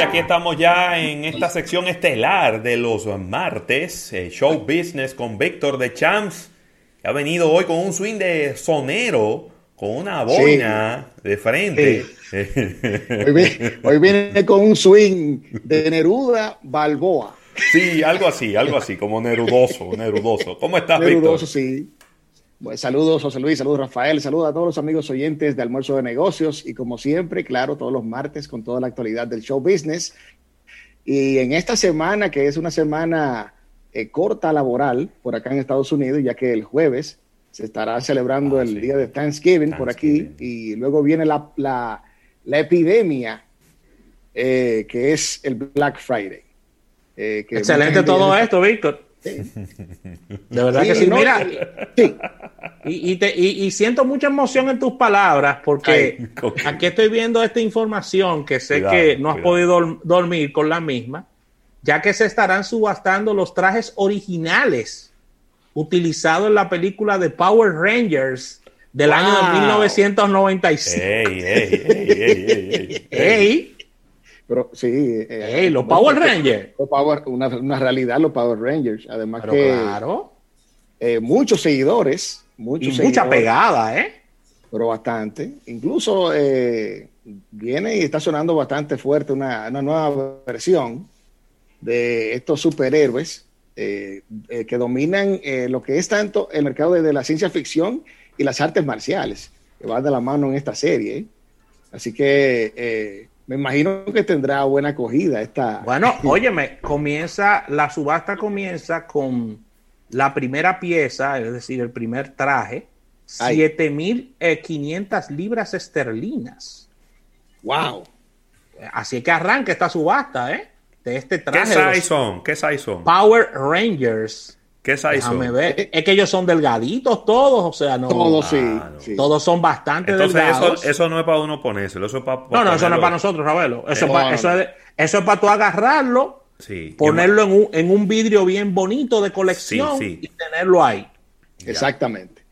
y aquí estamos ya en esta sección estelar de los martes, eh, Show Business con Víctor de Champs, que ha venido hoy con un swing de sonero, con una boina de frente. Hoy, viene, con un swing de Neruda Balboa. Sí, algo así, algo así, como nerudoso, nerudoso. ¿Cómo estás, nerudoso, sí. Saludos, José Luis, saludos, Rafael, saludos a todos los amigos oyentes de Almuerzo de Negocios y como siempre, claro, todos los martes con toda la actualidad del show business. Y en esta semana, que es una semana eh, corta laboral por acá en Estados Unidos, ya que el jueves se estará celebrando ah, el día de Thanksgiving, por aquí y luego viene la, la, epidemia eh, que es el Black Friday. Eh, Excelente todo esto, Víctor. De verdad que sí. Mira, Y, siento mucha emoción en tus palabras porque aquí estoy viendo esta información que sé que no has podido dormir con la misma, ya que se estarán subastando los trajes originales utilizados en la película de Power Rangers del año de 1995. ¡Ey, ey, ey, ey, pero sí. Eh, los Power Rangers. una, realidad, los Power Rangers. Además que. Claro. Eh, muchos seguidores. Muchos y mucha pegada, ¿eh? Pero bastante. Incluso eh, viene y está sonando bastante fuerte una, nueva versión de estos superhéroes que dominan lo que es tanto el mercado de, la ciencia ficción y las artes marciales, que van de la mano en esta serie. Así que me imagino que tendrá buena acogida esta. Bueno, óyeme, comienza, la subasta comienza con la primera pieza, es decir, el primer traje, 7.500 libras esterlinas. ¡Wow! Así que arranca esta subasta, ¿eh? De este traje. ¿Qué size son? ¿Qué size son? Power Rangers. ¿Qué size Ver. Es que ellos son delgaditos todos, o sea, no. Todos sí. Todos son bastante delgados. Eso, eso no es para uno ponérselo, eso es para. no, no, eso no es para nosotros, Ravelo. Eso, es para, eso, es, eso es para tú agarrarlo, ponerlo en un, en un, vidrio bien bonito de colección y tenerlo ahí. Exactamente.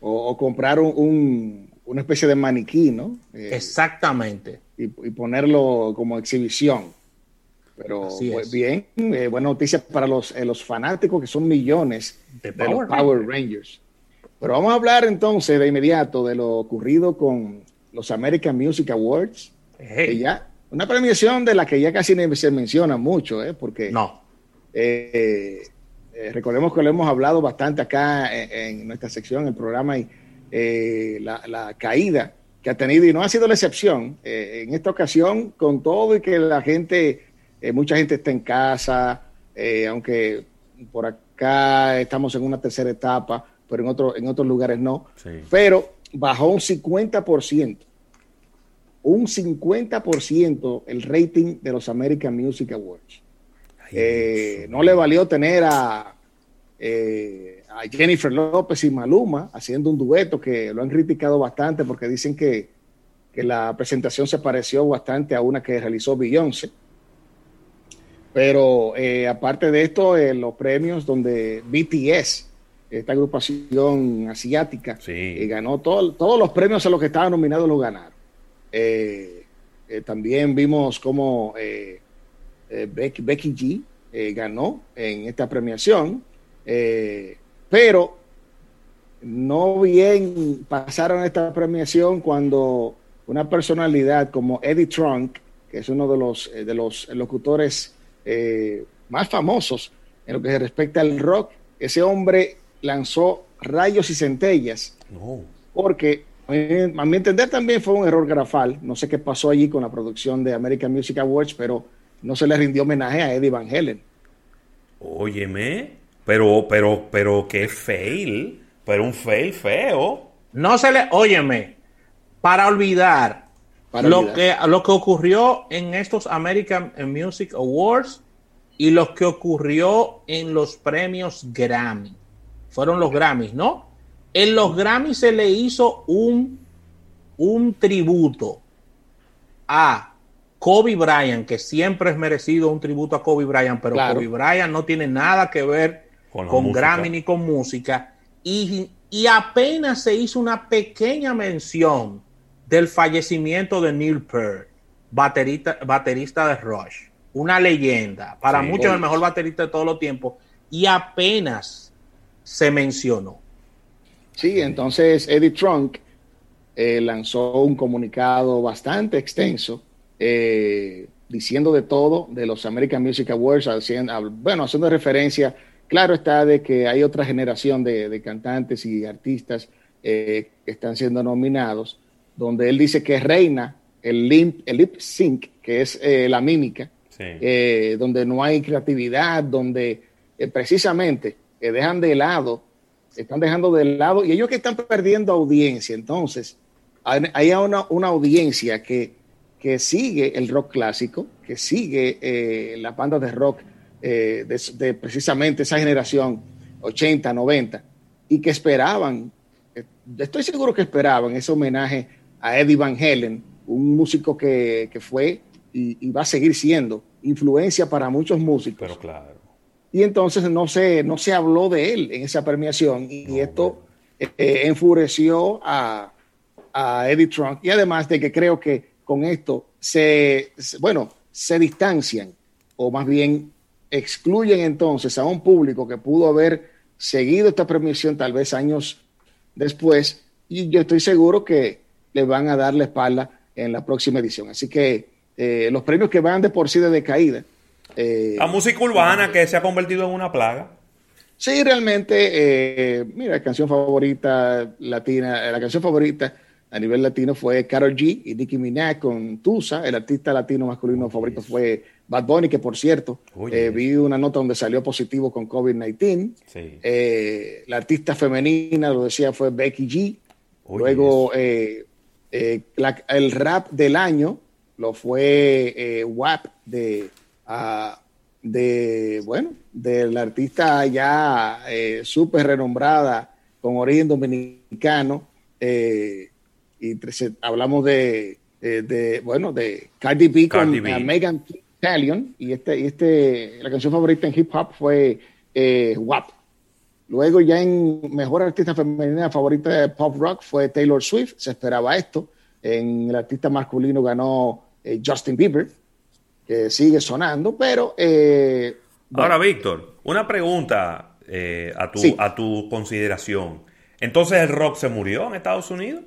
O, comprar un, una especie de maniquí, ¿no? Eh, Exactamente. Y, y ponerlo como exhibición. Pero pues, bien, eh, buena noticia para los, eh, los fanáticos que son millones de, Power, Rangers. Pero vamos a hablar entonces de inmediato de lo ocurrido con los American Music Awards. ya, una premiación de la que ya casi se menciona mucho, ¿eh? porque no. Eh, recordemos que lo hemos hablado bastante acá en, nuestra sección, el programa, y la, la, caída que ha tenido, y no ha sido la excepción. en esta ocasión, con todo y que la gente eh, mucha gente está en casa, eh, aunque por acá estamos en una tercera etapa, pero en, otro, en otros lugares no. Pero bajó un 50%. Un 50% el rating de los American Music Awards. Eh, no le valió tener a, a Jennifer López y Maluma haciendo un dueto que lo han criticado bastante porque dicen que, que la presentación se pareció bastante a una que realizó Beyoncé. Pero eh, aparte de esto, eh, los premios donde BTS, esta agrupación asiática, eh, ganó todos los premios a los que estaban nominados, los ganaron. también vimos cómo Becky, Becky, G ganó en esta premiación, pero no bien pasaron esta premiación cuando una personalidad como Eddie Trunk, que es uno de los, de los locutores eh, más famosos en lo que se respecta al rock, ese hombre lanzó rayos y centellas. Porque, eh, a mi entender, también fue un error grafal. No sé qué pasó allí con la producción de American Music Awards, pero no se le rindió homenaje a Eddie Van Halen. Óyeme, pero, pero, pero qué fail, pero un fail feo. No se le, óyeme, para olvidar lo que, lo que ocurrió en estos American Music Awards y lo que ocurrió en los premios Grammy. Fueron los Grammys, ¿no? En los Grammys se le hizo un, un tributo a Kobe Bryant, que siempre es merecido un tributo a Kobe Bryant, pero Kobe Bryant no tiene nada que ver con, Grammy ni con música. Y, y apenas se hizo una pequeña mención del fallecimiento de Neil Peart. baterista, baterista de Rush, una leyenda, para muchos el mejor baterista de todos los tiempos, y apenas se mencionó. Sí, entonces Eddie Trunk eh, lanzó un comunicado bastante extenso eh, diciendo de todo de los American Music Awards, haciendo, bueno, haciendo referencia, claro está, de que hay otra generación de, cantantes y artistas eh, que están siendo nominados, donde él dice que reina el lip, el lip sync, que es la mímica, donde no hay creatividad, donde precisamente dejan de lado están dejando de lado y ellos que están perdiendo audiencia. Entonces, hay una, una audiencia que, que, sigue el rock clásico, que sigue eh, las bandas de rock eh, de, precisamente esa generación 80, 90, y que esperaban, eh, estoy seguro que esperaban ese homenaje a Eddie Van Halen, un músico que, que fue y, y, va a seguir siendo influencia para muchos músicos. Pero claro. Y entonces no se, no se habló de él en esa premiación y esto eh, enfureció a, a, Eddie Trump y además de que creo que con esto se, bueno, se distancian o más bien excluyen entonces a un público que pudo haber seguido esta premiación tal vez años después. Y yo estoy seguro que le van a dar la espalda en la próxima edición. Así que eh, los premios que van de por sí de decaída eh, la música urbana que se ha convertido en una plaga. Sí, realmente, eh, mira, la canción favorita latina, la canción favorita a nivel latino fue Karol G y Nicki Minaj con Tusa. El artista latino masculino favorito fue Bad Bunny, que por cierto, eh, vi una nota donde salió positivo con COVID-19. la artista femenina, lo decía, fue Becky G. Luego, el rap del año lo fue WAP de de, bueno, de la artista ya eh, súper renombrada con origen dominicano. Eh, y hablamos de, de, bueno, de Cardi B con Megan Stallion. Y, este, y este, la canción favorita en hip hop fue eh, WAP. Luego ya en Mejor Artista Femenina favorita de Pop Rock fue Taylor Swift, se esperaba esto. En el artista masculino ganó Justin Bieber que sigue sonando, pero... Eh, Ahora, Víctor, una pregunta eh, a, tu, a tu consideración. Entonces, ¿el rock se murió en Estados Unidos?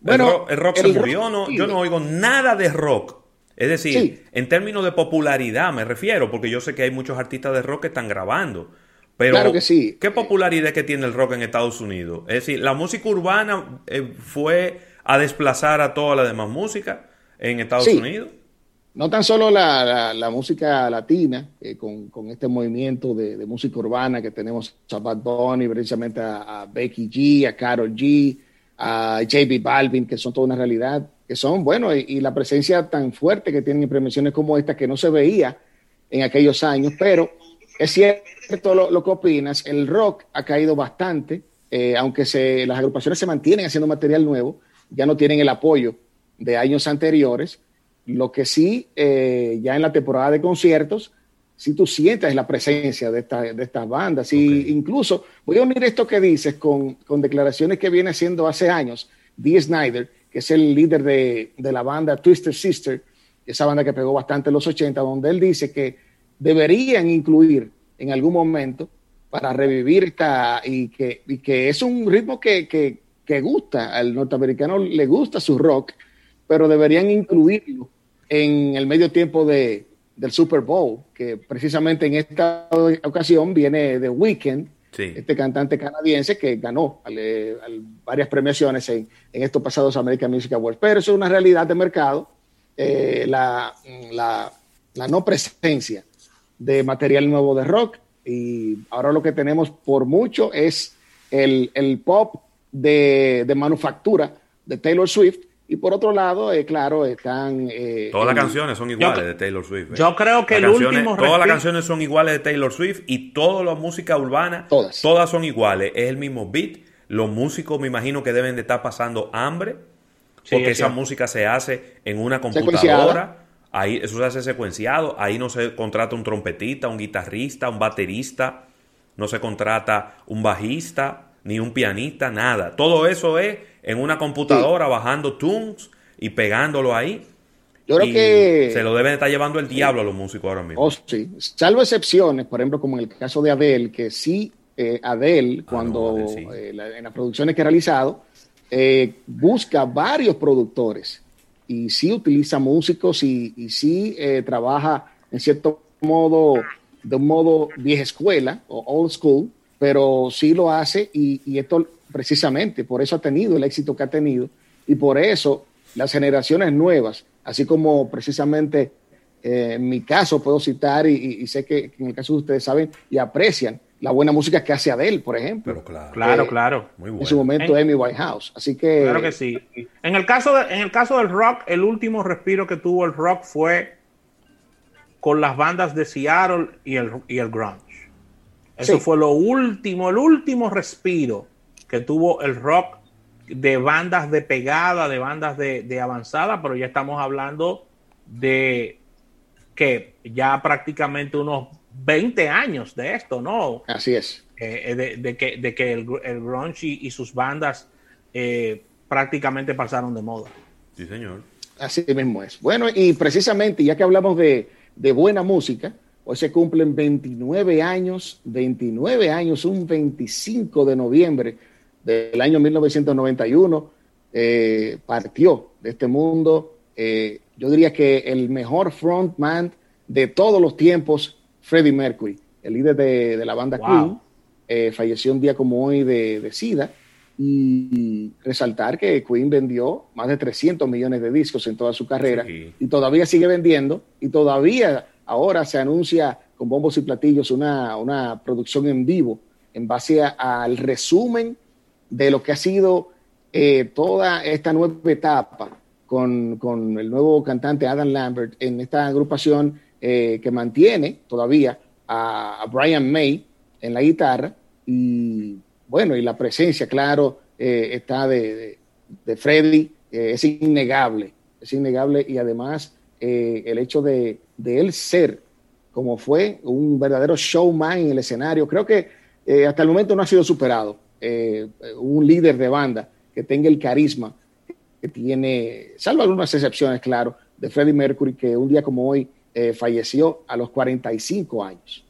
Bueno, el rock, se murió, no, yo no oigo nada de rock. Es decir, en términos de popularidad me refiero, porque yo sé que hay muchos artistas de rock que están grabando. Pero, claro que sí. ¿qué popularidad que tiene el rock en Estados Unidos? Es decir, la música urbana eh, fue a desplazar a toda la demás música en Estados Unidos no tan solo la, música latina, eh, con, este movimiento de, música urbana que tenemos a Bad Bunny, precisamente a, Becky G, a Carol G, a JB Balvin, que son toda una realidad, que son, bueno, y, la presencia tan fuerte que tienen en premiaciones como esta, que no se veía en aquellos años, pero es cierto lo, que opinas, el rock ha caído bastante, eh, aunque se, las agrupaciones se mantienen haciendo material nuevo, ya no tienen el apoyo de años anteriores, lo que sí, eh, ya en la temporada de conciertos, si tú sientes la presencia de, esta, de estas bandas. Y incluso voy a unir esto que dices con, con, declaraciones que viene haciendo hace años Dee Snyder, que es el líder de, de, la banda Twister Sister, esa banda que pegó bastante en los 80, donde él dice que deberían incluir en algún momento para revivir esta y que, y que es un ritmo que, que, que gusta, al norteamericano le gusta su rock, pero deberían incluirlo en el medio tiempo de, del Super Bowl, que precisamente en esta ocasión viene de Weekend, este cantante canadiense que ganó varias premiaciones en, estos pasados American Music Awards. Pero eso es una realidad de mercado, eh, la, la, no presencia de material nuevo de rock y ahora lo que tenemos por mucho es el, el pop de, de manufactura de Taylor Swift, y por otro lado, eh, claro, están... Eh, todas las canciones son iguales de Taylor Swift. ¿eh? Yo creo que el último... Todas las canciones son iguales de Taylor Swift y toda la música urbana, todas. todas son iguales. Es el mismo beat. Los músicos me imagino que deben de estar pasando hambre porque esa música se hace en una computadora. Ahí, eso se hace secuenciado. Ahí no se contrata un trompetista, un guitarrista, un baterista. No se contrata un bajista, ni un pianista, nada. Todo eso es en una computadora bajando tunes y pegándolo ahí. Yo creo que. Se lo deben estar llevando el diablo a los músicos ahora mismo. Oh, sí. Salvo excepciones, por ejemplo, como en el caso de Adele, que sí, eh, Adele, ah, cuando eh, en las producciones que ha realizado, eh, busca varios productores y sí utiliza músicos y, y sí trabaja en cierto modo, de un modo vieja escuela o old school, pero sí lo hace y, y esto precisamente, por eso ha tenido el éxito que ha tenido y por eso las generaciones nuevas, así como precisamente eh, en mi caso puedo citar y, sé que, en el caso de ustedes saben y aprecian la buena música que hace Adele, por ejemplo. Pero claro, claro, claro. Muy En su momento Amy Whitehouse. Así que Claro que sí. En el caso en el caso del rock, el último respiro que tuvo el rock fue con las bandas de Seattle y el, y el grunge. Eso fue lo último, el último respiro que tuvo el rock de bandas de pegada, de bandas de, avanzada, pero ya estamos hablando de que ya prácticamente unos 20 años de esto, ¿no? Así es. Eh, eh, de, que, de que el, grunge y, sus bandas eh, prácticamente pasaron de moda. Sí, señor. Así mismo es. Bueno, y precisamente ya que hablamos de, de buena música, hoy se cumplen 29 años, 29 años, un 25 de noviembre del año 1991, eh, partió de este mundo. Eh, yo diría que el mejor frontman de todos los tiempos, Freddie Mercury, el líder de, la banda Queen, eh, falleció un día como hoy de, SIDA. Y, resaltar que Queen vendió más de 300 millones de discos en toda su carrera y todavía sigue vendiendo y todavía ahora se anuncia con bombos y platillos una, una producción en vivo en base al resumen de lo que ha sido eh, toda esta nueva etapa con, el nuevo cantante Adam Lambert en esta agrupación eh, que mantiene todavía a, Brian May en la guitarra y bueno, y la presencia, claro, eh, está de, de, Freddy, es innegable, es innegable y además el hecho de, de, él ser como fue un verdadero showman en el escenario, creo que hasta el momento no ha sido superado eh, un líder de banda que tenga el carisma que tiene, salvo algunas excepciones, claro, de Freddie Mercury, que un día como hoy eh, falleció a los 45 años.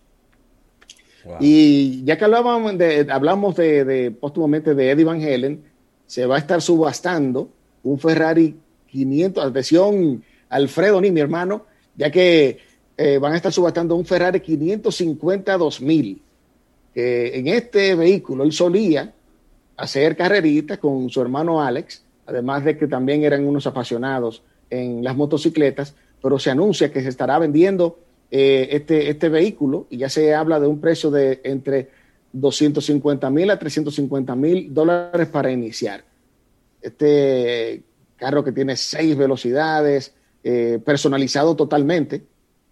Y ya que hablábamos de, hablamos de, de póstumamente de Eddie Van Halen, se va a estar subastando un Ferrari 500, atención Alfredo ni mi hermano, ya que eh, van a estar subastando un Ferrari 550 2000 que en este vehículo él solía hacer carreritas con su hermano Alex, además de que también eran unos apasionados en las motocicletas, pero se anuncia que se estará vendiendo eh, este, este vehículo y ya se habla de un precio de entre 250 mil a 350 mil dólares para iniciar. Este carro que tiene seis velocidades, eh, personalizado totalmente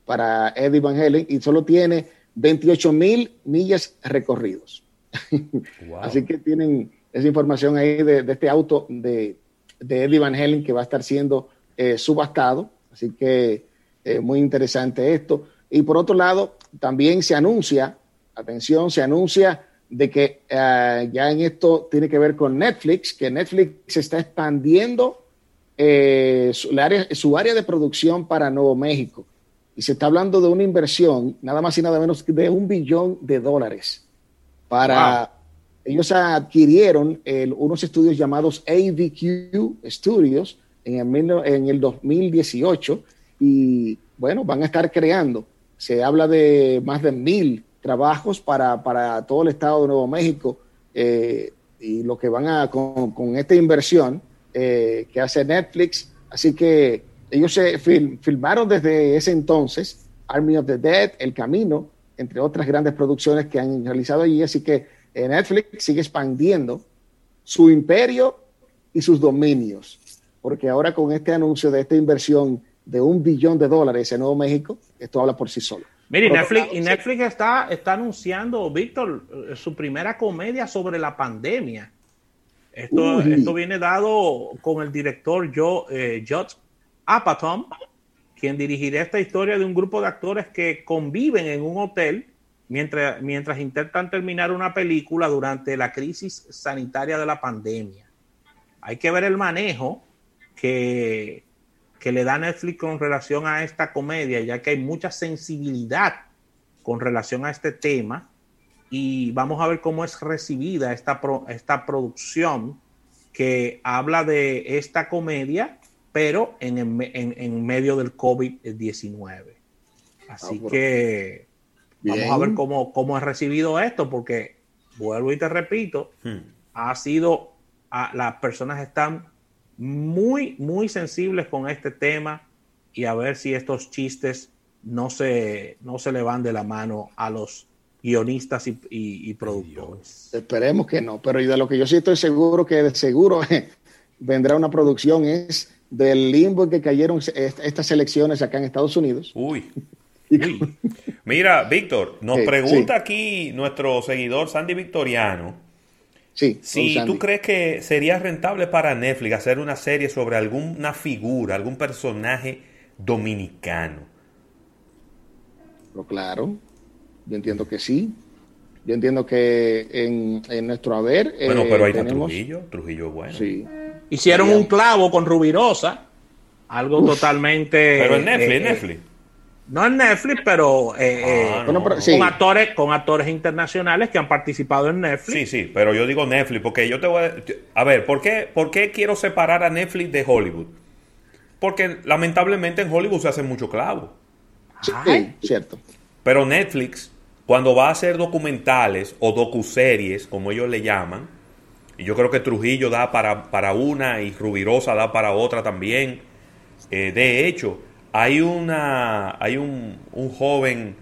para Eddie Van Halen y solo tiene 28 mil millas recorridos. Así que tienen esa información ahí de, este auto de, de, Eddie Van Halen que va a estar siendo eh, subastado. Así que eh, muy interesante esto. Y por otro lado, también se anuncia, atención, se anuncia de que eh, ya en esto tiene que ver con Netflix, que Netflix está expandiendo su, área, su área de producción para Nuevo México y se está hablando de una inversión, nada más y nada menos de un billón de dólares. Para ellos adquirieron unos estudios llamados AVQ Studios en el, en el 2018 y bueno, van a estar creando. Se habla de más de mil trabajos para, para todo el estado de Nuevo México eh, y lo que van a con, esta inversión eh, que hace Netflix. Así que ellos se filmaron desde ese entonces Army of the Dead, El Camino, entre otras grandes producciones que han realizado allí. Así que eh, Netflix sigue expandiendo su imperio y sus dominios, porque ahora con este anuncio de esta inversión de un billón de dólares en Nuevo México, esto habla por sí solo. Mire, Netflix, y Netflix está, está anunciando, Víctor, eh, su primera comedia sobre la pandemia. Esto, esto viene dado con el director Joe, eh, Apatow, quien dirigirá esta historia de un grupo de actores que conviven en un hotel mientras, mientras intentan terminar una película durante la crisis sanitaria de la pandemia. Hay que ver el manejo que, que le da Netflix con relación a esta comedia, ya que hay mucha sensibilidad con relación a este tema y vamos a ver cómo es recibida esta, esta producción que habla de esta comedia, pero en, en, medio del COVID-19. Así ah, que vamos a ver cómo, cómo es recibido esto, porque vuelvo y te repito, hmm. ha sido, las personas están muy, muy sensibles con este tema y a ver si estos chistes no se, no se le van de la mano a los guionistas y, productores. Esperemos que no, pero de lo que yo sí estoy seguro que de seguro vendrá una producción es del limbo en que cayeron estas elecciones acá en Estados Unidos. Uy. Mira, Víctor, nos pregunta aquí nuestro seguidor Sandy Victoriano. Sí, si tú crees que sería rentable para Netflix hacer una serie sobre alguna figura, algún personaje dominicano. Pero claro, yo entiendo que sí. Yo entiendo que en, nuestro haber. Bueno, pero ahí está Trujillo. Trujillo es bueno. Sí. Hicieron un clavo con Rubirosa. Algo totalmente. Pero en Netflix, en eh, Netflix. No en Netflix, pero, eh, ah, eh, con actores, con actores internacionales que han participado en Netflix. Sí, sí, pero yo digo Netflix porque yo te voy a, a ver, ¿por qué, ¿por qué quiero separar a Netflix de Hollywood? Porque lamentablemente en Hollywood se hace mucho clavo. Sí, cierto. Pero Netflix cuando va a hacer documentales o docuseries, como ellos le llaman, y yo creo que Trujillo da para, para una y Rubirosa da para otra también. Eh, de hecho, hay, una, hay un, un joven,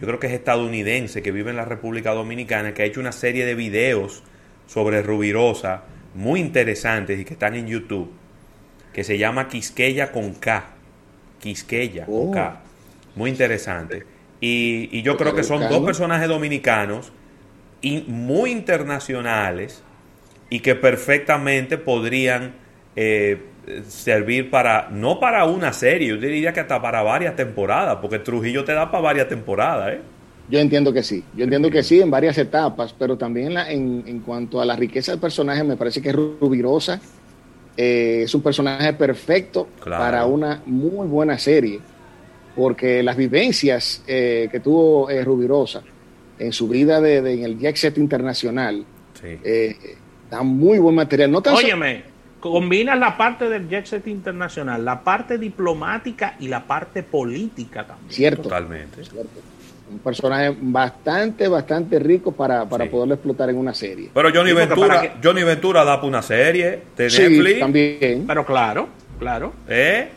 yo creo que es estadounidense, que vive en la República Dominicana, que ha hecho una serie de videos sobre Rubirosa muy interesantes y que están en YouTube, que se llama Quisqueya con K. Quisqueya con K. Oh. Muy interesante. Y, yo creo que son dos personajes dominicanos y muy internacionales y que perfectamente podrían eh, servir para, no para una serie, yo diría que hasta para varias temporadas, porque Trujillo te da para varias temporadas. ¿eh? Yo entiendo que sí, yo entiendo que sí en varias etapas, pero también en, en, cuanto a la riqueza del personaje, me parece que Rubirosa eh, es un personaje perfecto para una muy buena serie porque las vivencias eh, que tuvo eh, Rubirosa en su vida de, en el jet set internacional eh, da muy buen material. No Óyeme, combina la parte del jet set internacional, la parte diplomática y la parte política también. Cierto. Totalmente. Un personaje bastante, bastante rico para, para poderlo explotar en una serie. Pero Johnny Ventura, Johnny Ventura da para una serie de Netflix. también. Pero claro, claro. ¿Eh?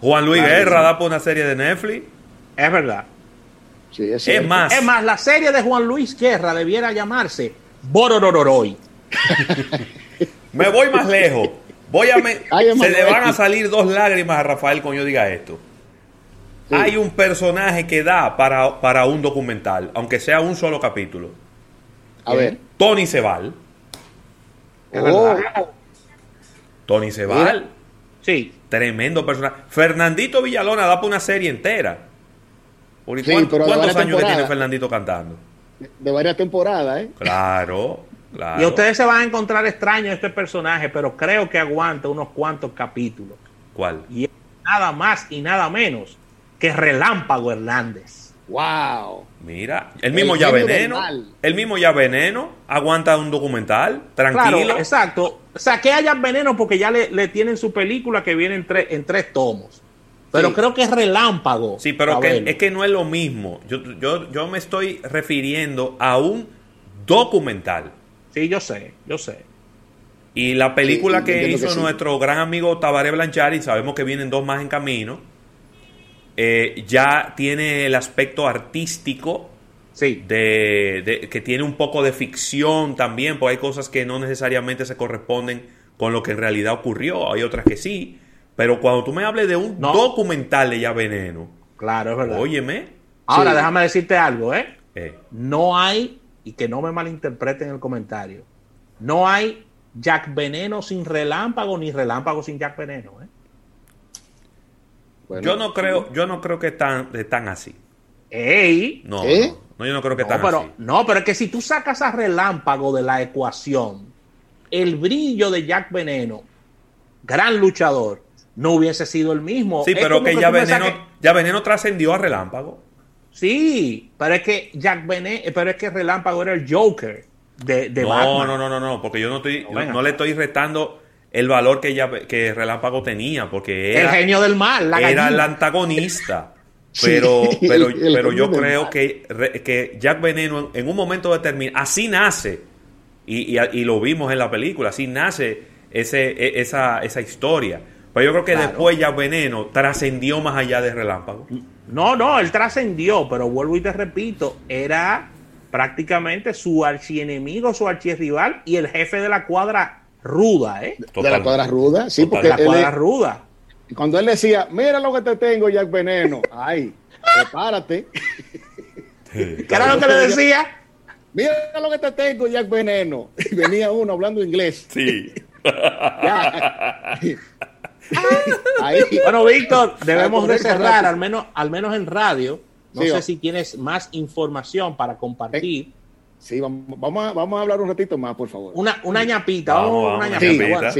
Juan Luis Guerra da por una serie de Netflix. Es verdad. Sí, es, es, más. Es más, la serie de Juan Luis Guerra debiera llamarse Bororororoy. me voy más lejos. Voy a se le van a salir dos lágrimas a Rafael cuando yo diga esto. Hay un personaje que da para, para, un documental, aunque sea un solo capítulo. A ver. Tony Sebal. Oh. Tony Sebal. Sí. Tremendo personaje. Fernandito Villalona da para una serie entera. ¿Cuántos años que tiene Fernandito cantando? De varias temporadas, ¿eh? Claro, claro. Y ustedes se van a encontrar extraño este personaje, pero creo que aguanta unos cuantos capítulos. ¿Cuál? Y nada más y nada menos que Relámpago Hernández. ¡Wow! Mira, el mismo ya veneno, el mismo ya veneno aguanta un documental, tranquilo. exacto. O sea, que haya veneno porque ya le, tienen su película que viene en, en tres tomos. Pero creo que es relámpago. Sí, pero es que no es lo mismo. Yo, yo, yo me estoy refiriendo a un documental. Sí, yo sé, yo sé. Y la película que hizo nuestro gran amigo Tabaré Blanchard, y sabemos que vienen dos más en camino, eh, ya tiene el aspecto artístico sí. de, que tiene un poco de ficción también, porque hay cosas que no necesariamente se corresponden con lo que en realidad ocurrió, hay otras que sí, pero cuando tú me hables de un documental de Ya Veneno, claro, es verdad. Óyeme. Ahora déjame decirte algo, ¿eh? ¿eh? No hay, y que no me malinterpreten el comentario, no hay Jack Veneno sin relámpago ni relámpago sin Jack Veneno, ¿eh? yo no creo, yo no creo que están, están así. Ey, no, no, yo no creo que están pero, así. No, pero es que si tú sacas a relámpago de la ecuación, el brillo de Jack Veneno, gran luchador, no hubiese sido el mismo. Sí, pero que, ya veneno, ya veneno trascendió a Relámpago. Sí, pero es que Jack Veneno, pero es que Relámpago era el Joker de, de no, Batman. No, no, no, no, porque yo no estoy, no, le estoy restando el valor que ya que Relámpago tenía, porque era, el genio del mal, la era el antagonista. Pero, pero, pero yo creo que, que Jack Veneno en, un momento determinado, así nace, y, y, lo vimos en la película, así nace ese, e, esa, esa historia. Pero yo creo que después Jack Veneno trascendió más allá de Relámpago. No, no, él trascendió, pero vuelvo y te repito, era prácticamente su archienemigo, su archirrival y el jefe de la cuadra ruda, ¿eh? De la cuadra ruda, sí, porque la cuadra ruda. Cuando él decía, mira lo que te tengo, Jack Veneno, ay, prepárate. ¿Qué era lo que le decía? Mira lo que te tengo, Jack Veneno. Y venía uno hablando inglés. Sí. Bueno, Víctor, debemos de cerrar, al menos, al menos en radio. No sé si tienes más información para compartir. Sí, vamos, a, vamos a hablar un ratito más, por favor. Una, una ñapita, una ñapita.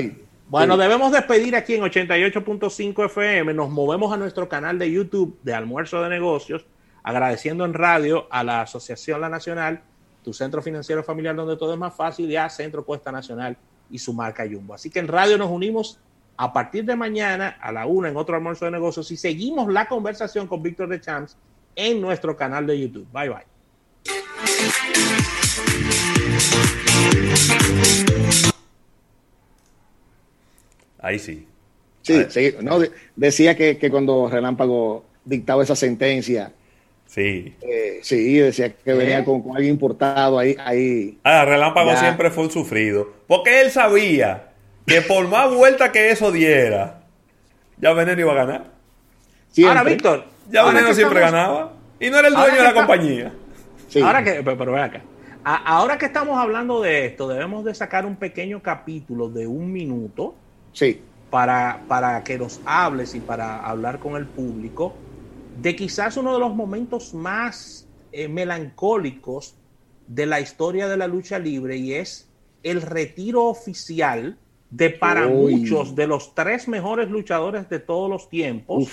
Bueno, debemos despedir aquí en 88.5 FM. Nos movemos a nuestro canal de YouTube de Almuerzo de Negocios, agradeciendo en radio a la Asociación La Nacional, tu centro financiero familiar donde todo es más fácil, y a Centro Cuesta Nacional y su marca Jumbo. Así que en radio nos unimos a partir de mañana a la una en otro almuerzo de negocios y seguimos la conversación con Víctor de Champs en nuestro canal de YouTube. Bye bye. Ahí sí. Sí, sí. No, decía que, cuando Relámpago dictaba esa sentencia. Sí. Eh, sí, decía que venía con, alguien importado ahí. ahí ah, Relámpago siempre fue un sufrido. Porque él sabía que por más vuelta que eso diera, ya Veneno iba a ganar. Ahora, Víctor. Ya Veneno siempre ganaba. Y no era el dueño de la compañía. Ahora que, pero, ve acá. ahora que estamos hablando de esto, debemos de sacar un pequeño capítulo de un minuto. Sí. Para, para que nos hables y para hablar con el público de quizás uno de los momentos más eh, melancólicos de la historia de la lucha libre y es el retiro oficial de para muchos de los tres mejores luchadores de todos los tiempos,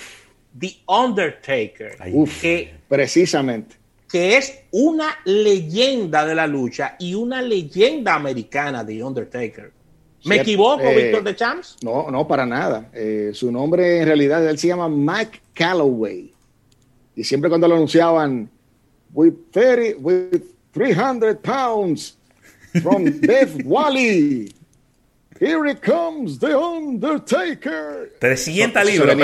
The Undertaker, que precisamente que es una leyenda de la lucha y una leyenda americana, The Undertaker. ¿Me equivoco, eh, Víctor de Champs? No, no, para nada. Eh, su nombre en realidad, él se llama Mike Calloway. Y siempre cuando lo anunciaban, with, 30, with 300 pounds from Death Valley. Here it comes the Undertaker. 300 libras,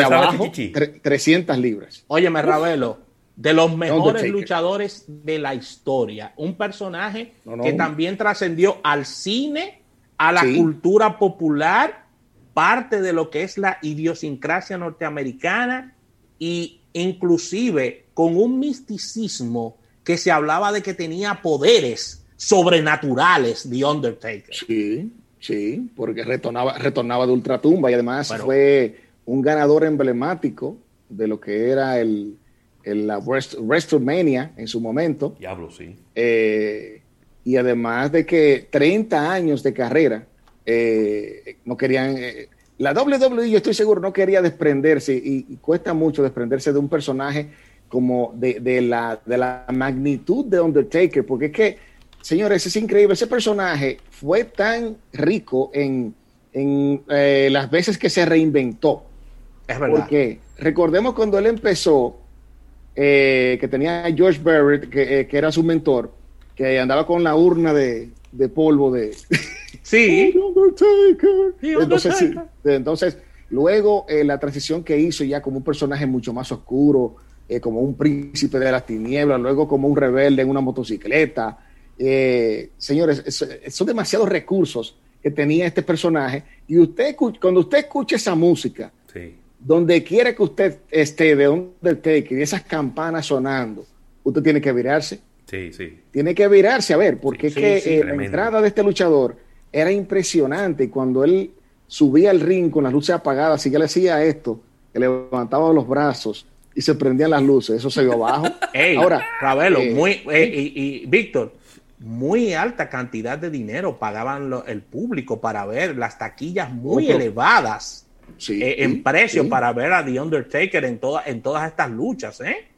300 libras. Óyeme, Ravelo, de los mejores luchadores de la historia. Un personaje que también trascendió al cine, a la cultura popular, parte de lo que es la idiosincrasia norteamericana e inclusive con un misticismo que se hablaba de que tenía poderes sobrenaturales, The Undertaker. Sí, Sí, porque retornaba, retornaba de ultratumba y además fue un ganador emblemático de lo que era el, la WrestleMania en su momento. Diablo, sí. Eh, y además de que 30 años de carrera, eh, no querían. Eh, la WWE, yo estoy seguro, no quería desprenderse y, cuesta mucho desprenderse de un personaje como de, de, la, de la magnitud de Undertaker, porque es que Señores, es increíble. Ese personaje fue tan rico en, eh, las veces que se reinventó. Es verdad. Porque recordemos cuando él empezó, eh, que tenía a George Barrett, que, eh, que, era su mentor, que andaba con la urna de, polvo de... Sí. entonces, entonces, luego la transición que hizo ya como un personaje mucho más oscuro, como un príncipe de las tinieblas, luego como un rebelde en una motocicleta, eh, señores, son demasiados recursos que tenía este personaje. Y usted, cuando usted escucha esa música, donde quiera que usted esté de Undertaker y esas campanas sonando, usted tiene que virarse. Sí, sí. Tiene que virarse a ver, porque es que eh, la entrada de este luchador era impresionante. Y cuando él subía al ring con las luces apagadas, y ya le hacía esto, que levantaba los brazos y se prendían las luces, eso se vio abajo. Ahora, Ravelo, eh, muy, y Víctor, muy alta cantidad de dinero pagaban el público para ver las taquillas muy elevadas. eh, en precio para ver a The Undertaker en, toda, en todas estas luchas, ¿eh?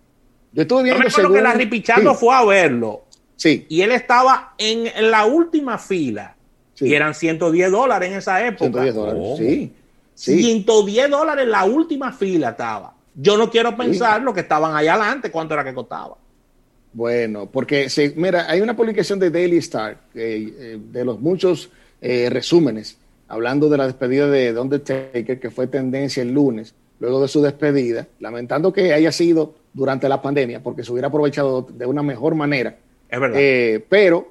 Yo estuve viendo que la Ripichando fue a verlo. Sí. Y él estaba en la última fila. Y eran 110 dólares en esa época. 110 dólares, sí. 110 dólares en la última fila estaba. Yo no quiero pensar lo que estaban allá adelante, cuánto era que costaba. Bueno, porque mira, hay una publicación de Daily Star, eh, de los muchos eh, resúmenes, hablando de la despedida de Undertaker, que fue tendencia el lunes, luego de su despedida, lamentando que haya sido durante la pandemia, porque se hubiera aprovechado de una mejor manera. Es verdad. Eh, pero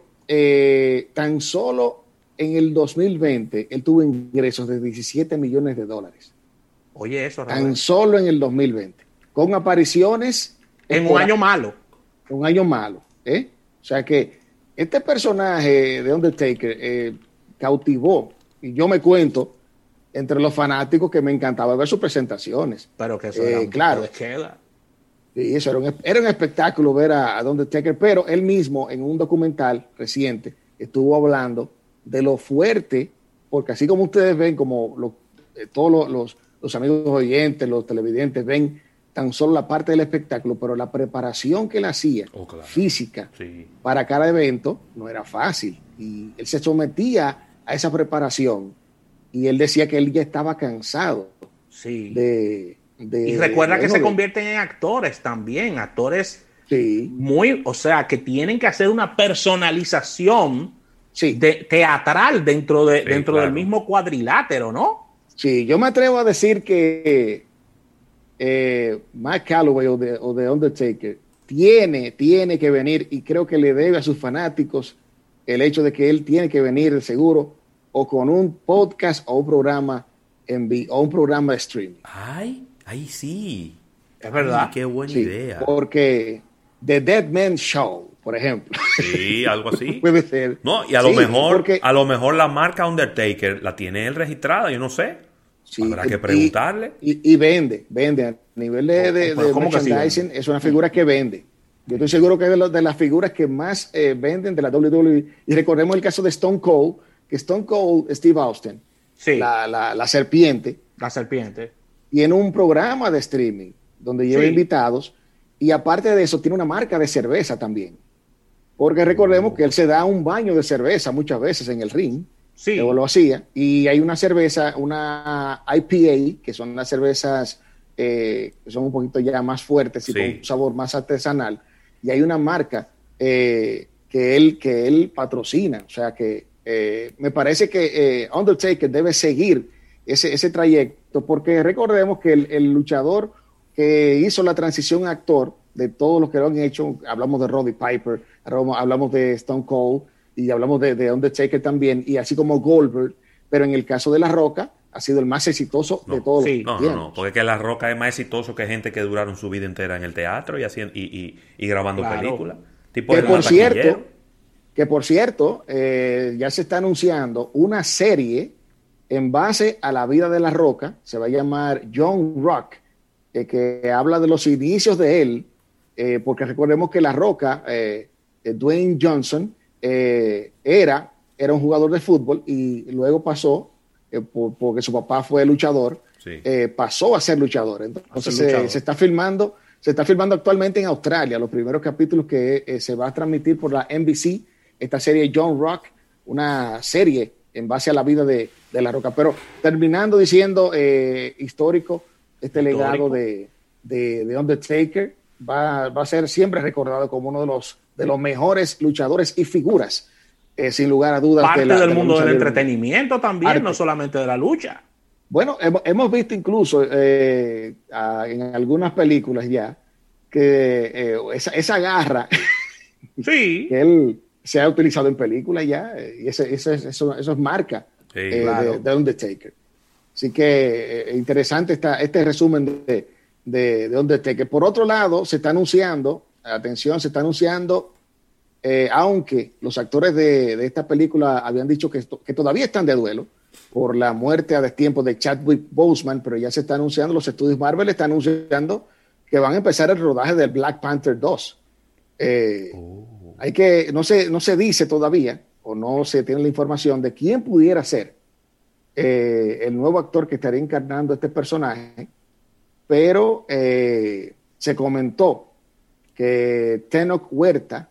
tan solo en el 2020 él tuvo ingresos de 17 millones de dólares. Oye, eso. Tan solo en el 2020, con apariciones. En un año malo. Un año malo. ¿eh? O sea que este personaje de Undertaker eh, cautivó, y yo me cuento, entre los fanáticos que me encantaba ver sus presentaciones. Pero que eso era eh, claro. Sí, eso era un, era un espectáculo ver a, a Undertaker, pero él mismo en un documental reciente estuvo hablando de lo fuerte, porque así como ustedes ven, como eh, todos los, los, amigos oyentes, los televidentes ven tan solo la parte del espectáculo, pero la preparación que él hacía oh, física para cada evento no era fácil. Y él se sometía a esa preparación y él decía que él ya estaba cansado sí. de, Y recuerda que se convierten en actores también, actores sí. muy, o sea, que tienen que hacer una personalización sí. de, teatral dentro, de, dentro del mismo cuadrilátero, ¿no? Sí, yo me atrevo a decir que eh, Mike Calloway o de, o de Undertaker tiene, tiene que venir y creo que le debe a sus fanáticos el hecho de que él tiene que venir seguro o con un podcast o un programa en o un programa de streaming. Ay, ay sí. Es verdad. qué buena idea. Porque The Dead Man Show por ejemplo. Sí, algo así. Puede ser. No, y a lo mejor, a lo mejor la marca Undertaker la tiene él registrada, yo no sé. Sí, Habrá que preguntarle. Y, vende, vende. A nivel de, de, merchandising, es una figura que vende. Yo estoy seguro que es de, de las figuras que más eh, venden de la WWE. Y recordemos el caso de Stone Cold, que Stone Cold, Steve Austin, sí. la, la, la serpiente. La serpiente. Y en un programa de streaming donde lleva invitados. Y aparte de eso, tiene una marca de cerveza también. Porque recordemos que él se da un baño de cerveza muchas veces en el ring. Sí. lo hacía. Y hay una cerveza, una IPA, que son las cervezas eh, que son un poquito ya más fuertes y con un sabor más artesanal. Y hay una marca eh, que, él, que él patrocina. O sea que eh, me parece que Undertaker debe seguir ese, ese trayecto, porque recordemos que el, el luchador que hizo la transición a actor, de todos los que lo han hecho, hablamos de Roddy Piper, hablamos de Stone Cold y hablamos de, de, Undertaker también, y así como Goldberg, pero en el caso de La Roca ha sido el más exitoso de todos. Sí. No, no, no, porque que La Roca es más exitoso que gente que duraron su vida entera en el teatro y, haciendo, y, y, grabando películas. que, por cierto, que por cierto, eh, ya se está anunciando una serie en base a la vida de La Roca, se va a llamar John Rock, eh, que habla de los inicios de él, eh, porque recordemos que La Roca eh, Dwayne Johnson eh, era, era un jugador de fútbol y luego pasó, eh, porque su papá fue luchador, pasó a ser luchador. Entonces Se, está filmando, se está filmando actualmente en Australia, los primeros capítulos que se va a transmitir por la NBC, esta serie John Rock, una serie en base a la vida de, La Roca. Pero terminando diciendo histórico, este legado de, de, Undertaker va, va, a ser siempre recordado como uno de los de los mejores luchadores y figuras, eh, sin lugar a dudas. Parte del mundo del entretenimiento también, no solamente de la lucha. Bueno, hemos, visto incluso eh, en algunas películas ya que eh, esa, garra sí. que él se ha utilizado en películas ya, y eso, es marca de, Undertaker. Así que interesante está este resumen de, de, de Undertaker. Por otro lado, se está anunciando atención, se está anunciando, eh, aunque los actores de, esta película habían dicho que, que todavía están de duelo por la muerte a destiempo de Chadwick Boseman, pero ya se está anunciando, los estudios Marvel están anunciando que van a empezar el rodaje del Black Panther 2. Eh, oh. Hay que, no se, no se dice todavía, o no se tiene la información de quién pudiera ser eh, el nuevo actor que estaría encarnando este personaje, pero eh, se comentó que Tenoch Huerta,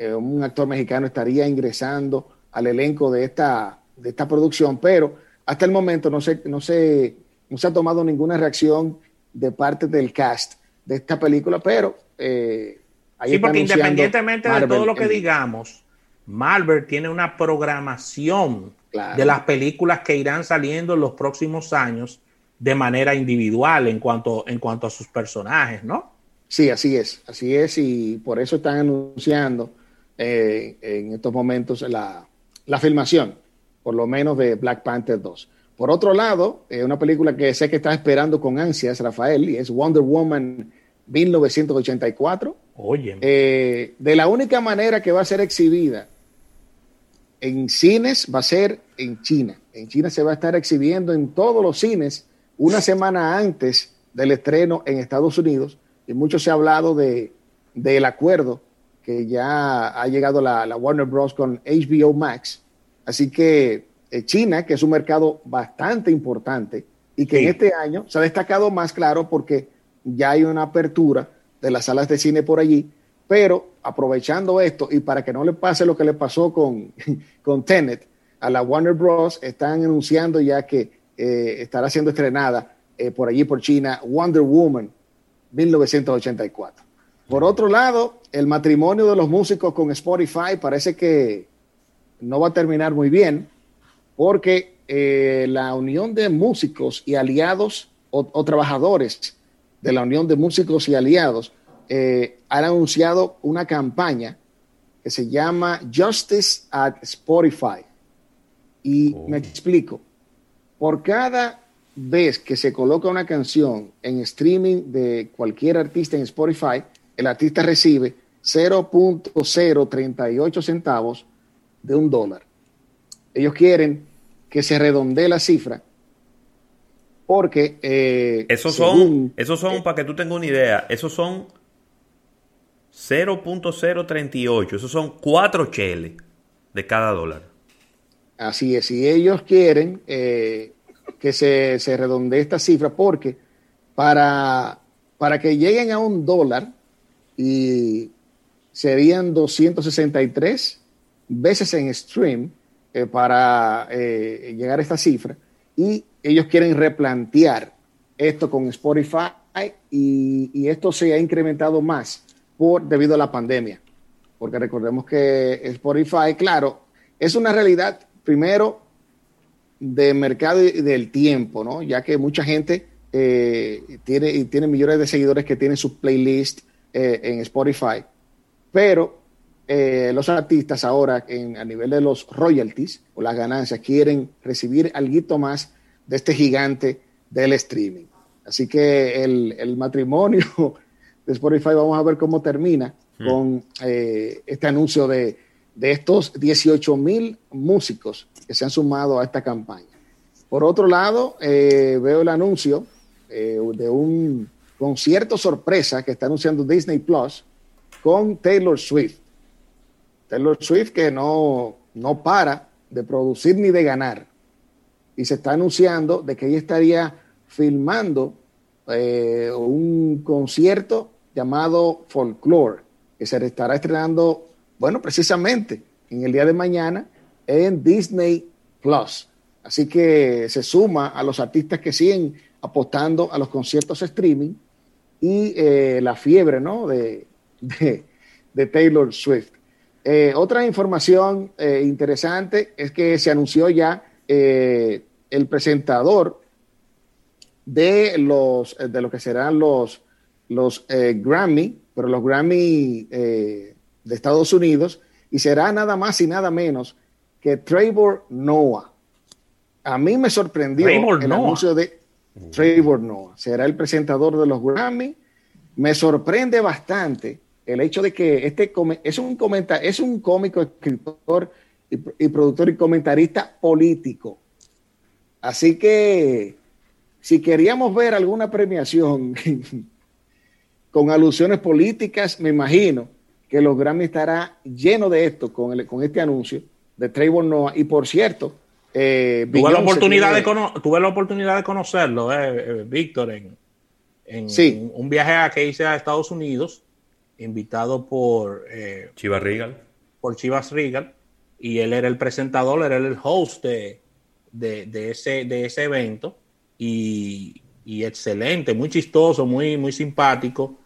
un actor mexicano, estaría ingresando al elenco de esta, de esta producción, pero hasta el momento no se, no, se, no se ha tomado ninguna reacción de parte del cast de esta película, pero... Eh, sí, porque independientemente de todo lo que digamos, Marvel tiene una programación de las películas que irán saliendo en los próximos años de manera individual en cuanto, en cuanto a sus personajes, ¿no? Sí, así es, así es, y por eso están anunciando eh, en estos momentos la, la, filmación, por lo menos de Black Panther 2. Por otro lado, eh, una película que sé que está esperando con ansias, Rafael, y es Wonder Woman 1984. Oye. Eh, de la única manera que va a ser exhibida en cines va a ser en China. En China se va a estar exhibiendo en todos los cines una semana antes del estreno en Estados Unidos. Y mucho se ha hablado de, del acuerdo que ya ha llegado la, la Warner Bros. con HBO Max. Así que eh, China, que es un mercado bastante importante y que en este año se ha destacado más claro porque ya hay una apertura de las salas de cine por allí, pero aprovechando esto y para que no le pase lo que le pasó con, con Tenet, a la Warner Bros. están anunciando ya que eh, estará siendo estrenada eh, por allí por China Wonder Woman 1984. Por otro lado, el matrimonio de los músicos con Spotify parece que no va a terminar muy bien porque eh, la unión de músicos y aliados o, trabajadores de la unión de músicos y aliados eh, han anunciado una campaña que se llama Justice at Spotify. Y me oh. explico. Por cada vez que se coloca una canción en streaming de cualquier artista en Spotify, el artista recibe 0.038 centavos de un dólar. Ellos quieren que se redondee la cifra porque... Eh, esos son, esos son para que tú tengas una idea, esos son 0.038, esos son cuatro cheles de cada dólar. Así es, y ellos quieren eh, que se, se redondee esta cifra porque para, para que lleguen a un dólar y serían 263 veces en stream, eh, para eh, llegar a esta cifra y ellos quieren replantear esto con Spotify y, esto se ha incrementado más por debido a la pandemia. Porque recordemos que Spotify, claro, es una realidad primero de mercado y del tiempo, ¿no? Ya que mucha gente eh, tiene, tiene millones de seguidores que tienen su playlist en Spotify, pero eh, los artistas ahora en, a nivel de los royalties o las ganancias quieren recibir algo más de este gigante del streaming. Así que el, matrimonio de Spotify vamos a ver cómo termina hmm. con eh, este anuncio de, estos 18 mil músicos que se han sumado a esta campaña. Por otro lado, eh, veo el anuncio de un concierto sorpresa que está anunciando Disney Plus con Taylor Swift. Taylor Swift que no, no para de producir ni de ganar. Y se está anunciando de que ella estaría filmando eh, un concierto llamado Folklore, que se estará estrenando, bueno, precisamente en el día de mañana en Disney Plus. Así que se suma a los artistas que siguen apostando a los conciertos streaming y eh, la fiebre ¿no? de, de Taylor Swift. Eh, otra información eh, interesante es que se anunció ya el presentador de los de lo que serán los, los Grammy, pero los Grammy de Estados Unidos, y será nada más y nada menos que Trevor Noah. A mí me sorprendió el anuncio de Trevor Noah. Será el presentador de los Grammy. Me sorprende bastante el hecho de que este es un, comenta es un cómico, escritor y, productor y comentarista político. Así que si queríamos ver alguna premiación con alusiones políticas, me imagino que los Grammy estará lleno de esto con, con este anuncio de Trayvon Noah. Y por cierto, tuve, la oportunidad de tuve la oportunidad de conocerlo, eh, Víctor, en, en, un viaje a que hice a Estados Unidos, invitado por Chivas Regal. Por Chivas Regal, y él era el presentador, era el host de, de, ese, de ese evento, y, y, excelente, muy chistoso, muy, muy simpático.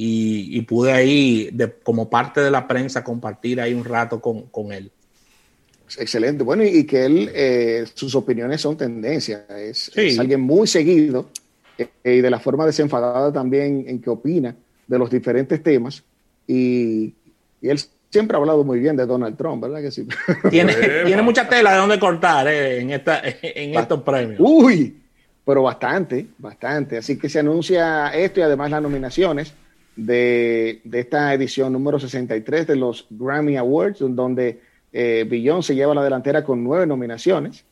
Y, pude ahí, de, como parte de la prensa, compartir ahí un rato con, con él. Excelente. Bueno, y, que él, eh, sus opiniones son tendencia. Es, alguien muy seguido eh, y de la forma desenfadada también en que opina de los diferentes temas. Y, él siempre ha hablado muy bien de Donald Trump, ¿verdad que sí? Tiene, tiene mucha tela de dónde cortar eh, en, esta, en estos premios. Uy, pero bastante, bastante. Así que se anuncia esto y además las nominaciones de, de esta edición número 63 de los Grammy Awards, donde eh, se lleva la delantera con nueve nominaciones.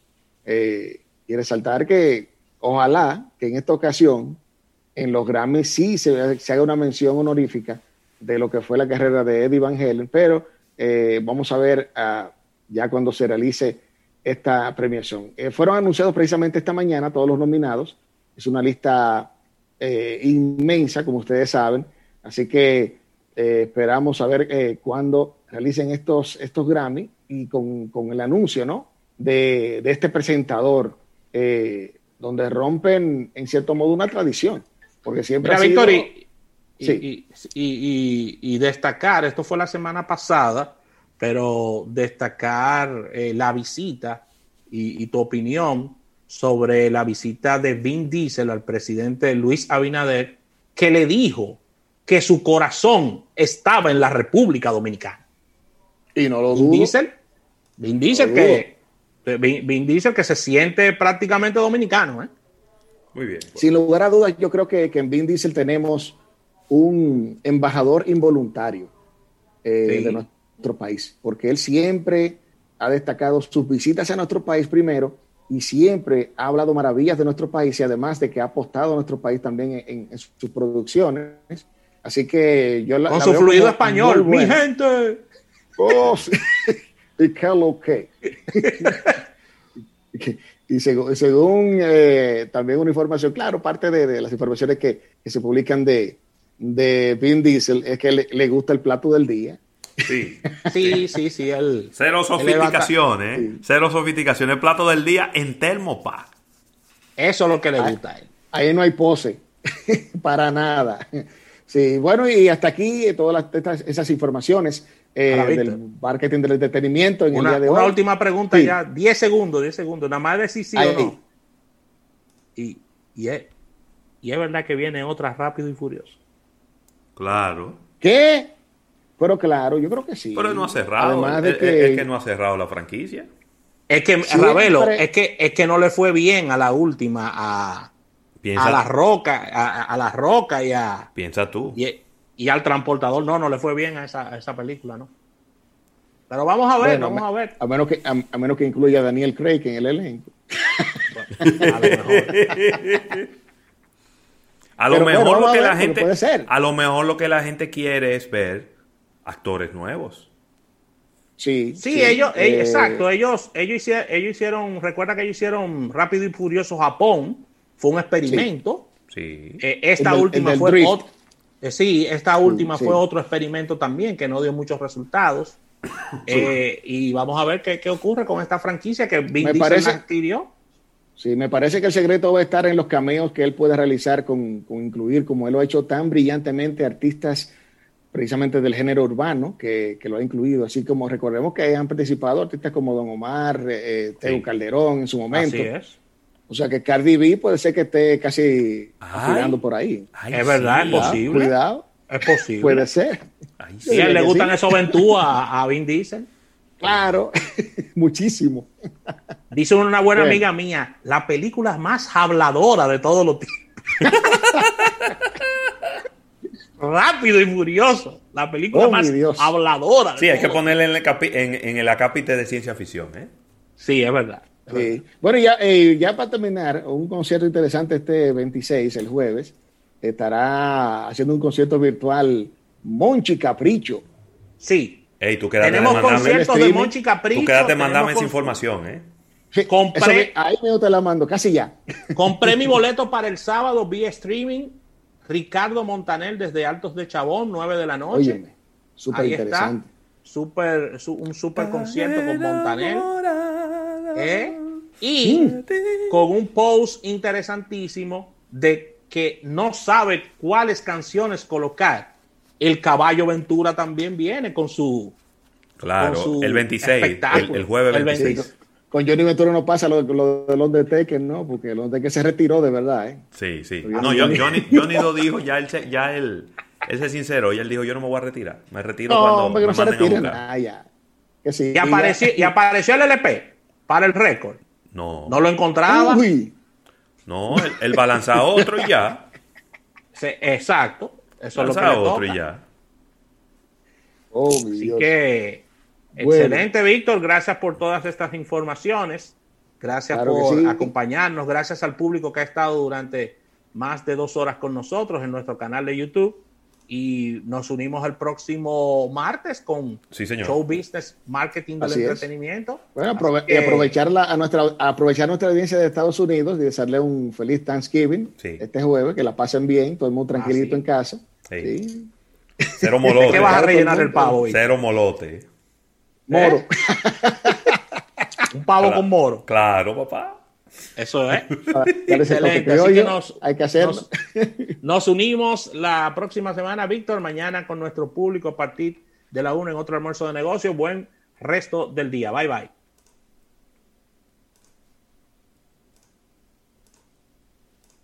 Eh, y resaltar que ojalá que en esta ocasión en los Grammy sí se, haga una mención honorífica de lo que fue la carrera de Eddie Van Halen, pero eh, vamos a ver ah, ya cuando se realice esta premiación. Eh, fueron anunciados precisamente esta mañana todos los nominados. Es una lista inmensa, como ustedes saben, así que esperamos a ver cuándo realicen estos, estos Grammy y con, el anuncio, ¿no? De, este presentador, eh, donde rompen, en cierto modo, una tradición. Porque siempre ha sido... y, destacar, esto fue la semana pasada, pero destacar eh, la visita y, tu opinión sobre la visita de Vin Diesel al presidente Luis Abinader, que le dijo que su corazón estaba en la República Dominicana. Y no lo Vin Diesel, Vin Diesel que Vin, Diesel que se siente prácticamente dominicano, ¿eh? Muy bien. Sin lugar a dudas, yo creo que, en Vin Diesel tenemos un embajador involuntario eh, de nuestro país, porque él siempre ha destacado sus visitas a nuestro país primero y siempre ha hablado maravillas de nuestro país y además de que ha apostado a nuestro país también en, sus producciones. Así que yo la, Con su fluido español, mi gente. Oh, y qué lo que. y según, eh, también una información, claro, parte de, las informaciones que, se publican de, de Vin Diesel es que le, gusta el plato del día. Sí, sí, sí, sí. El, cero sofisticaciones, ¿eh? cero sofisticaciones. El plato del día en termopa. Eso es lo que le gusta a él. Ahí no hay pose, para nada. Sí, bueno, y hasta aquí todas esas informaciones eh, del marketing del entretenimiento en una, el día de una última pregunta ya, 10 segundos, 10 segundos, nada más decir sí o no. Y, y, es, y es verdad que viene otra rápido y furioso. Claro. ¿Qué? Pero claro, yo creo que sí. Pero no ha cerrado. es, que, no ha cerrado la franquicia. Es que, Ravelo, es que, es que no le fue bien a la última, a, a la roca, a, la roca y a. Piensa tú y al transportador no, no le fue bien a esa, esa película, ¿no? Pero vamos a ver, vamos a, ver. A menos que, a, menos que incluya a Daniel Craig en el elenco. a lo mejor, lo que la gente, a lo mejor lo que la gente quiere es ver actores nuevos. Sí, sí, ellos, eh, exacto, ellos, ellos hicieron, ellos hicieron, recuerda que ellos hicieron Rápido y Furioso Japón, fue un experimento. Sí. Eh, esta última fue otro, eh, sí, esta última fue otro experimento también que no dio muchos resultados. Eh, y vamos a ver qué, ocurre con esta franquicia que Vin me parece, adquirió. Sí, me parece que el secreto va a estar en los cameos que él puede realizar con, incluir, como él lo ha hecho tan brillantemente, artistas precisamente del género urbano, que, lo ha incluido. Así como recordemos que han participado artistas como Don Omar, eh, Teo Calderón en su momento. Así es. O sea que Cardi B puede ser que esté casi girando por ahí. es verdad, es posible. Cuidado. Es posible. Puede ser. y a él le gustan esos ventúas a, Vin Diesel. Claro, muchísimo. Dice una buena amiga mía, la película más habladora de todos los tiempos. Rápido y furioso. La película oh, más habladora. Sí, hay que ponerle en el, en, el acápite de ciencia ficción. ¿eh? Sí, es verdad. Bueno, ya, eh, ya para terminar, un concierto interesante este 26, el jueves, estará haciendo un concierto virtual Monchi Capricho. Sí. Ey, tú quédate Tenemos conciertos de Monchi Capricho. Tú quédate mandame esa información, ¿eh? compré, ahí me te la mando, casi ya. Compré mi boleto para el sábado vía streaming. Ricardo Montanel desde Altos de Chabón, 9 de la noche. Óyeme, súper interesante. Super, un super concierto con Montanel. ¿Eh? Y con un post interesantísimo de que no sabe cuáles canciones colocar. El caballo Ventura también viene con su. Claro, el 26, el, jueves 26. Con Johnny Ventura no pasa lo, lo de los de Tekken, ¿no? Porque los de que se retiró de verdad, ¿eh? Sí, sí. No, Johnny, Johnny, lo dijo, ya él, ya él, él es sincero, y él dijo, yo no me voy a retirar. Me retiro no, cuando se retiren. Ah, ya. Que sí, y, apareció, y apareció el LP para el récord. No. No lo encontraba. No, él, va a lanzar otro y ya. Sí, exacto. Eso es lo que otro y ya. Oh, Así que excelente, Víctor. Gracias por todas estas informaciones. Gracias por acompañarnos. Gracias al público que ha estado durante más de dos horas con nosotros en nuestro canal de YouTube y nos unimos el próximo martes con Show Business Marketing del Entretenimiento. Bueno, y aprovechar, a nuestra, aprovechar nuestra audiencia de Estados Unidos y desearle un feliz Thanksgiving este jueves, que la pasen bien, todo el mundo tranquilito en casa. Cero molote. ¿Qué vas a rellenar el pavo hoy? Cero molote. Moro. un pavo con moro. Claro, papá. Eso es. Excelente. Así que nos, hay que hacerlo. Nos, unimos la próxima semana, Víctor, mañana con nuestro público a partir de la 1 en otro almuerzo de negocio. Buen resto del día. Bye bye.